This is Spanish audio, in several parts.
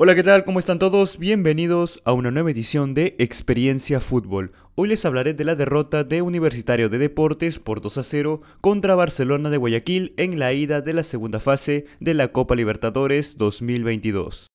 Hola, ¿qué tal? ¿Cómo están todos? Bienvenidos a una nueva edición de Experiencia Fútbol. Hoy les hablaré de la derrota de Universitario de Deportes por 2 a 0 contra Barcelona de Guayaquil en la ida de la segunda fase de la Copa Libertadores 2022.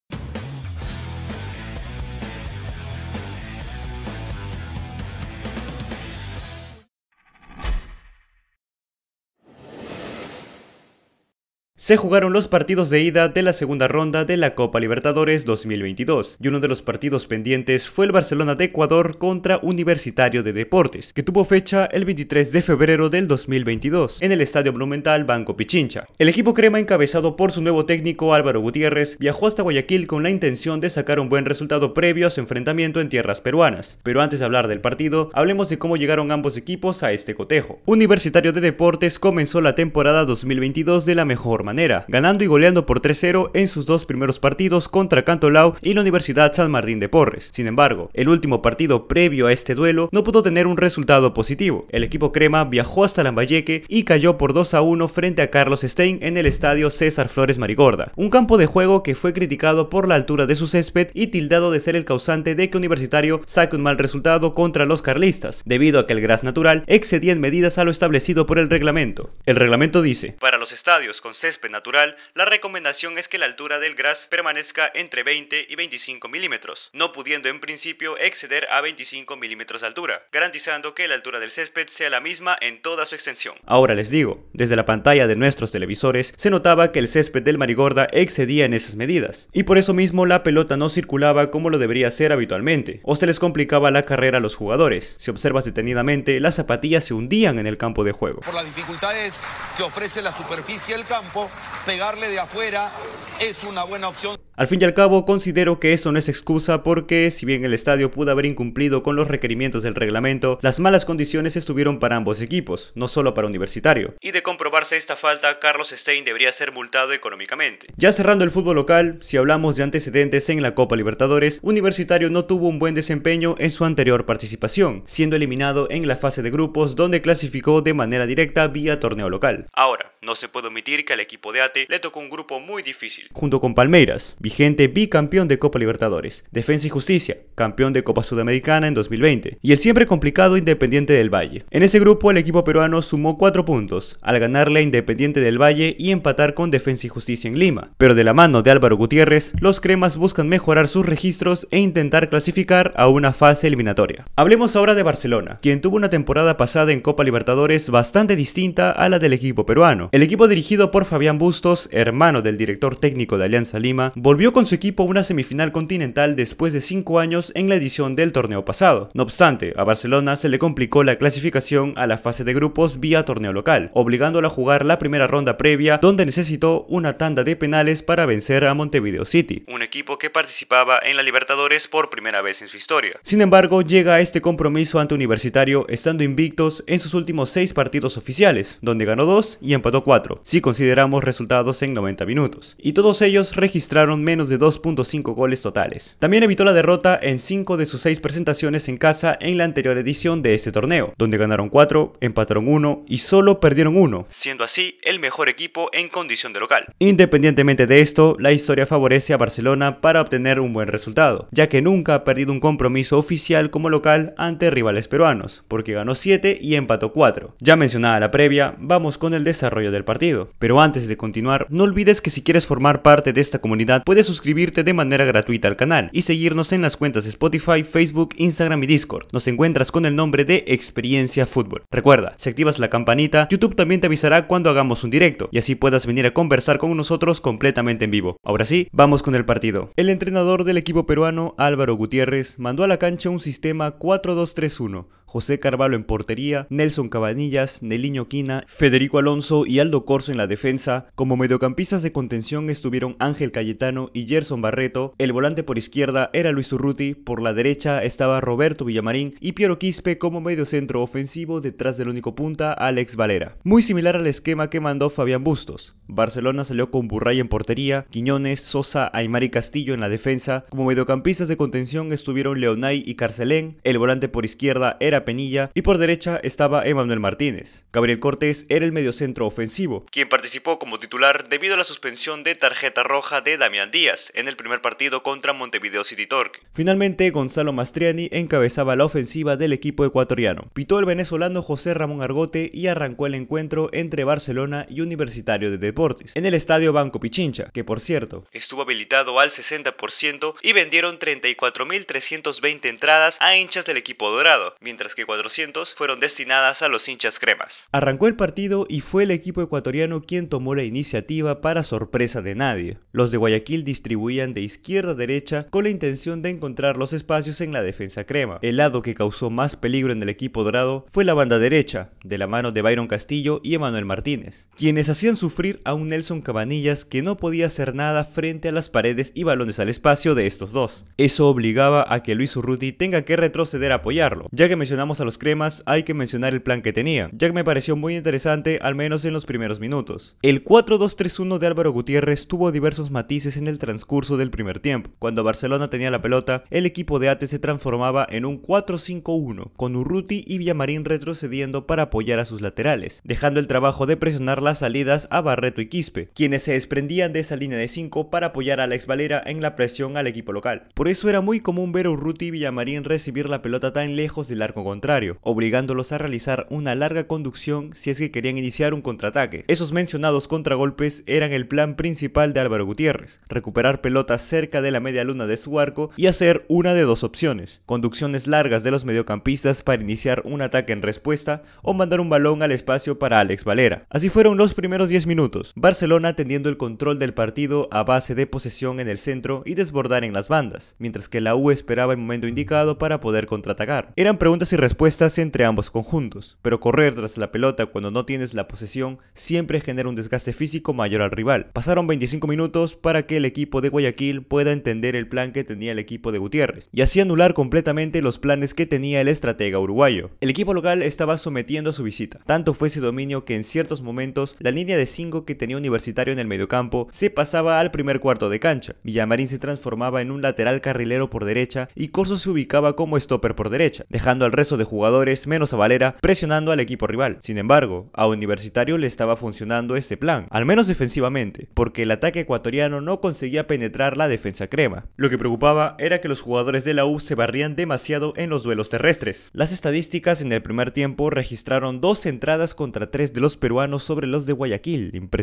Se jugaron los partidos de ida de la segunda ronda de la Copa Libertadores 2022 y uno de los partidos pendientes fue el Barcelona de Ecuador contra Universitario de Deportes, que tuvo fecha el 23 de febrero del 2022 en el Estadio Monumental Banco Pichincha. El equipo crema encabezado por su nuevo técnico Álvaro Gutiérrez viajó hasta Guayaquil con la intención de sacar un buen resultado previo a su enfrentamiento en tierras peruanas. Pero antes de hablar del partido, hablemos de cómo llegaron ambos equipos a este cotejo. Universitario de Deportes comenzó la temporada 2022 de la mejor manera ganando y goleando por 3-0 en sus dos primeros partidos contra Cantolao y la Universidad San Martín de Porres. Sin embargo, el último partido previo a este duelo no pudo tener un resultado positivo. El equipo crema viajó hasta Lambayeque y cayó por 2-1 frente a Carlos Stein en el estadio César Flores Marigorda, un campo de juego que fue criticado por la altura de su césped y tildado de ser el causante de que Universitario saque un mal resultado contra los carlistas, debido a que el gras natural excedía en medidas a lo establecido por el reglamento. El reglamento dice, para los estadios con césped natural, la recomendación es que la altura del gras permanezca entre 20 y 25 milímetros, no pudiendo en principio exceder a 25 milímetros de altura, garantizando que la altura del césped sea la misma en toda su extensión. Ahora les digo, desde la pantalla de nuestros televisores se notaba que el césped del Marigorda excedía en esas medidas, y por eso mismo la pelota no circulaba como lo debería ser habitualmente, o se les complicaba la carrera a los jugadores. Si observas detenidamente, las zapatillas se hundían en el campo de juego. Por las dificultades que ofrece la superficie del campo, pegarle de afuera es una buena opción. Al fin y al cabo, considero que esto no es excusa porque, si bien el estadio pudo haber incumplido con los requerimientos del reglamento, las malas condiciones estuvieron para ambos equipos, no solo para Universitario. Y de comprobarse esta falta, Carlos Stein debería ser multado económicamente. Ya cerrando el fútbol local, si hablamos de antecedentes en la Copa Libertadores, Universitario no tuvo un buen desempeño en su anterior participación, siendo eliminado en la fase de grupos donde clasificó de manera directa vía torneo local. Ahora, no se puede omitir que al equipo de ATE le tocó un grupo muy difícil, junto con Palmeiras, vigente bicampeón de Copa Libertadores, Defensa y Justicia, campeón de Copa Sudamericana en 2020, y el siempre complicado Independiente del Valle. En ese grupo el equipo peruano sumó 4 puntos, al ganarle a Independiente del Valle y empatar con Defensa y Justicia en Lima. Pero de la mano de Álvaro Gutiérrez, los cremas buscan mejorar sus registros e intentar clasificar a una fase eliminatoria. Hablemos ahora de Barcelona, quien tuvo una temporada pasada en Copa Libertadores bastante distinta a la del equipo peruano. El equipo dirigido por Fabián Bustos, hermano del director técnico de Alianza Lima, con su equipo a una semifinal continental después de 5 años en la edición del torneo pasado. No obstante, a Barcelona se le complicó la clasificación a la fase de grupos vía torneo local, obligándola a jugar la primera ronda previa donde necesitó una tanda de penales para vencer a Montevideo City, un equipo que participaba en la Libertadores por primera vez en su historia. Sin embargo, llega a este compromiso ante Universitario estando invictos en sus últimos 6 partidos oficiales, donde ganó 2 y empató 4, si consideramos resultados en 90 minutos. Y todos ellos registraron menos de 2.5 goles totales. También evitó la derrota en 5 de sus 6 presentaciones en casa en la anterior edición de este torneo, donde ganaron 4, empataron 1 y solo perdieron 1, siendo así el mejor equipo en condición de local. Independientemente de esto, la historia favorece a Barcelona para obtener un buen resultado, ya que nunca ha perdido un compromiso oficial como local ante rivales peruanos, porque ganó 7 y empató 4. Ya mencionada la previa, vamos con el desarrollo del partido. Pero antes de continuar, no olvides que si quieres formar parte de esta comunidad, puedes suscribirte de manera gratuita al canal y seguirnos en las cuentas de Spotify, Facebook, Instagram y Discord. Nos encuentras con el nombre de Experiencia Fútbol. Recuerda, si activas la campanita, YouTube también te avisará cuando hagamos un directo y así puedas venir a conversar con nosotros completamente en vivo. Ahora sí, vamos con el partido. El entrenador del equipo peruano, Álvaro Gutiérrez, mandó a la cancha un sistema 4-2-3-1 José Carvalho en portería, Nelson Cabanillas, Neliño Quina, Federico Alonso y Aldo Corso en la defensa. Como mediocampistas de contención estuvieron Ángel Cayetano y Gerson Barreto. El volante por izquierda era Luis Urruti, por la derecha estaba Roberto Villamarín y Piero Quispe como mediocentro ofensivo detrás del único punta Alex Valera. Muy similar al esquema que mandó Fabián Bustos. Barcelona salió con Burray en portería, Quiñones, Sosa, Aymar y Castillo en la defensa. Como mediocampistas de contención estuvieron Leonay y Carcelén. El volante por izquierda era Penilla y por derecha estaba Emanuel Martínez. Gabriel Cortés era el mediocentro ofensivo, quien participó como titular debido a la suspensión de tarjeta roja de Damián Díaz en el primer partido contra Montevideo City Torque. Finalmente, Gonzalo Mastriani encabezaba la ofensiva del equipo ecuatoriano. Pitó el venezolano José Ramón Argote y arrancó el encuentro entre Barcelona y Universitario de En el estadio Banco Pichincha, que por cierto estuvo habilitado al 60% y vendieron 34.320 entradas a hinchas del equipo dorado, mientras que 400 fueron destinadas a los hinchas cremas. Arrancó el partido y fue el equipo ecuatoriano quien tomó la iniciativa para sorpresa de nadie. Los de Guayaquil distribuían de izquierda a derecha con la intención de encontrar los espacios en la defensa crema. El lado que causó más peligro en el equipo dorado fue la banda derecha, de la mano de Byron Castillo y Emanuel Martínez, quienes hacían sufrir a un Nelson Cabanillas que no podía hacer nada frente a las paredes y balones al espacio de estos dos. Eso obligaba a que Luis Urruti tenga que retroceder a apoyarlo. Ya que mencionamos a los cremas, hay que mencionar el plan que tenía, ya que me pareció muy interesante al menos en los primeros minutos. El 4-2-3-1 de Álvaro Gutiérrez tuvo diversos matices en el transcurso del primer tiempo. Cuando Barcelona tenía la pelota, el equipo de Ate se transformaba en un 4-5-1, con Urruti y Villamarín retrocediendo para apoyar a sus laterales, dejando el trabajo de presionar las salidas a Barreto y Quispe, quienes se desprendían de esa línea de 5 para apoyar a Alex Valera en la presión al equipo local. Por eso era muy común ver a Urruti y Villamarín recibir la pelota tan lejos del arco contrario, obligándolos a realizar una larga conducción si es que querían iniciar un contraataque. Esos mencionados contragolpes eran el plan principal de Álvaro Gutiérrez, recuperar pelotas cerca de la media luna de su arco y hacer una de dos opciones, conducciones largas de los mediocampistas para iniciar un ataque en respuesta o mandar un balón al espacio para Alex Valera. Así fueron los primeros 10 minutos, Barcelona teniendo el control del partido a base de posesión en el centro y desbordar en las bandas, mientras que la U esperaba el momento indicado para poder contraatacar. Eran preguntas y respuestas entre ambos conjuntos, pero correr tras la pelota cuando no tienes la posesión siempre genera un desgaste físico mayor al rival. Pasaron 25 minutos para que el equipo de Guayaquil pueda entender el plan que tenía el equipo de Gutiérrez y así anular completamente los planes que tenía el estratega uruguayo. El equipo local estaba sometiendo a su visita. Tanto fue ese dominio que en ciertos momentos la línea de 5 que tenía Universitario en el mediocampo se pasaba al primer cuarto de cancha. Villamarín se transformaba en un lateral carrilero por derecha y Corso se ubicaba como stopper por derecha, dejando al resto de jugadores menos a Valera presionando al equipo rival. Sin embargo, a Universitario le estaba funcionando ese plan, al menos defensivamente, porque el ataque ecuatoriano no conseguía penetrar la defensa crema. Lo que preocupaba era que los jugadores de la U se barrían demasiado en los duelos terrestres. Las estadísticas en el primer tiempo registraron dos entradas contra tres de los peruanos sobre los de Guayaquil, impresionante.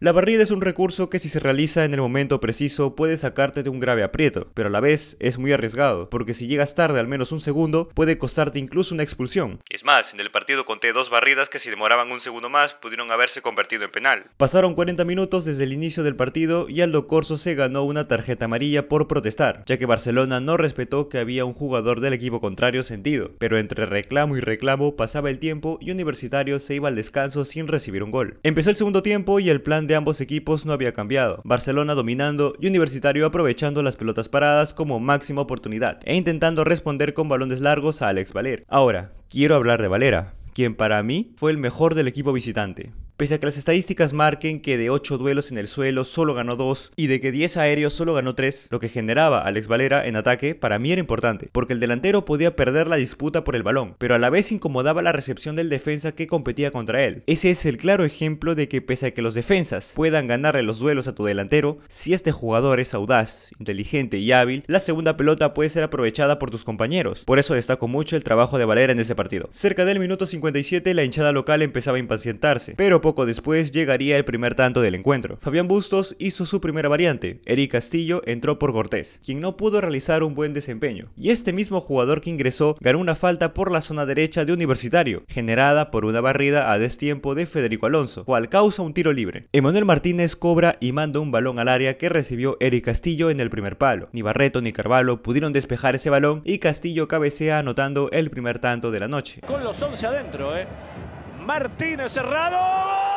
La barrida es un recurso que si se realiza en el momento preciso puede sacarte de un grave aprieto, pero a la vez es muy arriesgado, porque si llegas tarde al menos un segundo puede costarte incluso una expulsión. Es más, en el partido conté dos barridas que si demoraban un segundo más pudieron haberse convertido en penal. Pasaron 40 minutos desde el inicio del partido y Aldo Corso se ganó una tarjeta amarilla por protestar, ya que Barcelona no respetó que había un jugador del equipo contrario sentido, pero entre reclamo y reclamo pasaba el tiempo y Universitario se iba al descanso sin recibir un gol. Empezó el segundo tiempo y el plan de ambos equipos no había cambiado. Barcelona dominando y Universitario aprovechando las pelotas paradas como máxima oportunidad e intentando responder con balones largos a Alex Valer. Ahora, quiero hablar de Valera, quien para mí fue el mejor del equipo visitante. Pese a que las estadísticas marquen que de 8 duelos en el suelo solo ganó 2 y de que 10 aéreos solo ganó 3, lo que generaba Alex Valera en ataque para mí era importante, porque el delantero podía perder la disputa por el balón, pero a la vez incomodaba la recepción del defensa que competía contra él. Ese es el claro ejemplo de que pese a que los defensas puedan ganarle los duelos a tu delantero, si este jugador es audaz, inteligente y hábil, la segunda pelota puede ser aprovechada por tus compañeros. Por eso destaco mucho el trabajo de Valera en ese partido. Cerca del minuto 57 la hinchada local empezaba a impacientarse, pero poco después llegaría el primer tanto del encuentro. Fabián Bustos hizo su primera variante, Eric Castillo entró por Cortés, quien no pudo realizar un buen desempeño, y este mismo jugador que ingresó ganó una falta por la zona derecha de Universitario, generada por una barrida a destiempo de Federico Alonso, cual causa un tiro libre. Emanuel Martínez cobra y manda un balón al área que recibió Eric Castillo en el primer palo. Ni Barreto ni Carvalho pudieron despejar ese balón y Castillo cabecea anotando el primer tanto de la noche. Con los 11 adentro, ¿eh? Martínez cerrado.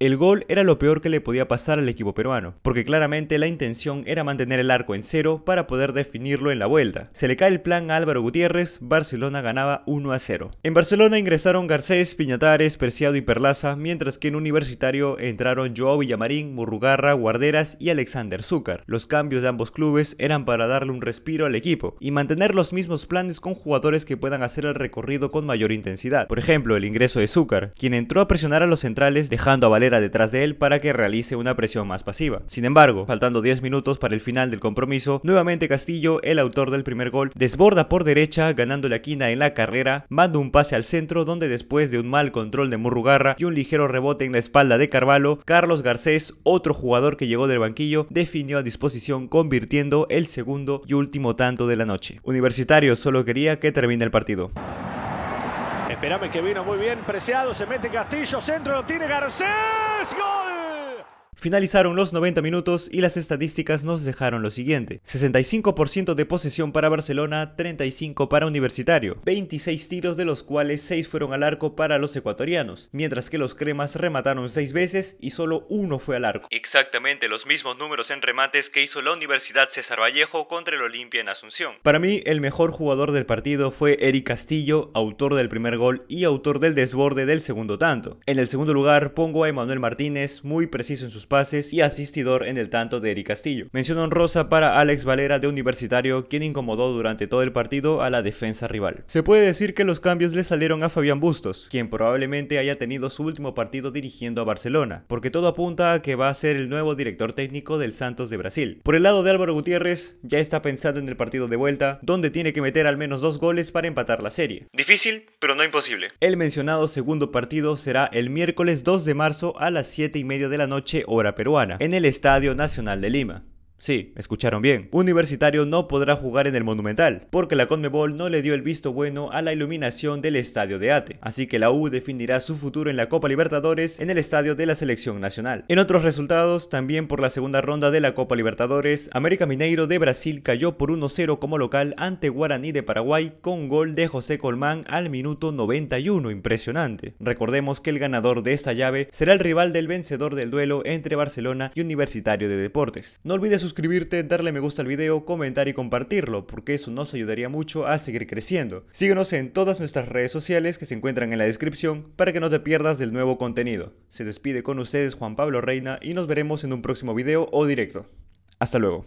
El gol era lo peor que le podía pasar al equipo peruano, porque claramente la intención era mantener el arco en cero para poder definirlo en la vuelta. Se le cae el plan a Álvaro Gutiérrez, Barcelona ganaba 1 a 0. En Barcelona ingresaron Garcés, Piñatares, Perciado y Perlaza, mientras que en Universitario entraron Joao Villamarín, Murrugarra, Guarderas y Alexander Zúcar. Los cambios de ambos clubes eran para darle un respiro al equipo y mantener los mismos planes con jugadores que puedan hacer el recorrido con mayor intensidad. Por ejemplo, el ingreso de Zúcar, quien entró a presionar a los centrales dejando a Valer Detrás de él para que realice una presión más pasiva. Sin embargo, faltando 10 minutos para el final del compromiso, nuevamente Castillo, el autor del primer gol, desborda por derecha ganando la quina en la carrera, manda un pase al centro donde después de un mal control de Murrugarra y un ligero rebote en la espalda de Carvalho, Carlos Garcés, otro jugador que llegó del banquillo, definió a disposición convirtiendo el segundo y último tanto de la noche. Universitario solo quería que termine el partido. Esperame que vino muy bien preciado, se mete Castillo, centro lo tiene Garcés, gol. Finalizaron los 90 minutos y las estadísticas nos dejaron lo siguiente. 65% de posesión para Barcelona, 35 para Universitario, 26 tiros de los cuales 6 fueron al arco para los ecuatorianos, mientras que los cremas remataron 6 veces y solo uno fue al arco. Exactamente los mismos números en remates que hizo la Universidad César Vallejo contra el Olimpia en Asunción. Para mí, el mejor jugador del partido fue Eric Castillo, autor del primer gol y autor del desborde del segundo tanto. En el segundo lugar pongo a Emanuel Martínez, muy preciso en sus pases y asistidor en el tanto de Eric Castillo. Mención honrosa para Alex Valera de Universitario, quien incomodó durante todo el partido a la defensa rival. Se puede decir que los cambios le salieron a Fabián Bustos, quien probablemente haya tenido su último partido dirigiendo a Barcelona, porque todo apunta a que va a ser el nuevo director técnico del Santos de Brasil. Por el lado de Álvaro Gutiérrez, ya está pensando en el partido de vuelta, donde tiene que meter al menos dos goles para empatar la serie. Difícil, pero no imposible. El mencionado segundo partido será el miércoles 2 de marzo a las 7 y media de la noche peruana, en el Estadio Nacional de Lima. Sí, escucharon bien. Universitario no podrá jugar en el Monumental, porque la Conmebol no le dio el visto bueno a la iluminación del estadio de Ate, así que la U definirá su futuro en la Copa Libertadores en el estadio de la Selección Nacional. En otros resultados, también por la segunda ronda de la Copa Libertadores, América Mineiro de Brasil cayó por 1-0 como local ante Guaraní de Paraguay con gol de José Colmán al minuto 91, impresionante. Recordemos que el ganador de esta llave será el rival del vencedor del duelo entre Barcelona y Universitario de Deportes. No olvides suscribirte, darle me gusta al video, comentar y compartirlo, porque eso nos ayudaría mucho a seguir creciendo. Síguenos en todas nuestras redes sociales que se encuentran en la descripción para que no te pierdas del nuevo contenido. Se despide con ustedes Juan Pablo Reina y nos veremos en un próximo video o directo. Hasta luego.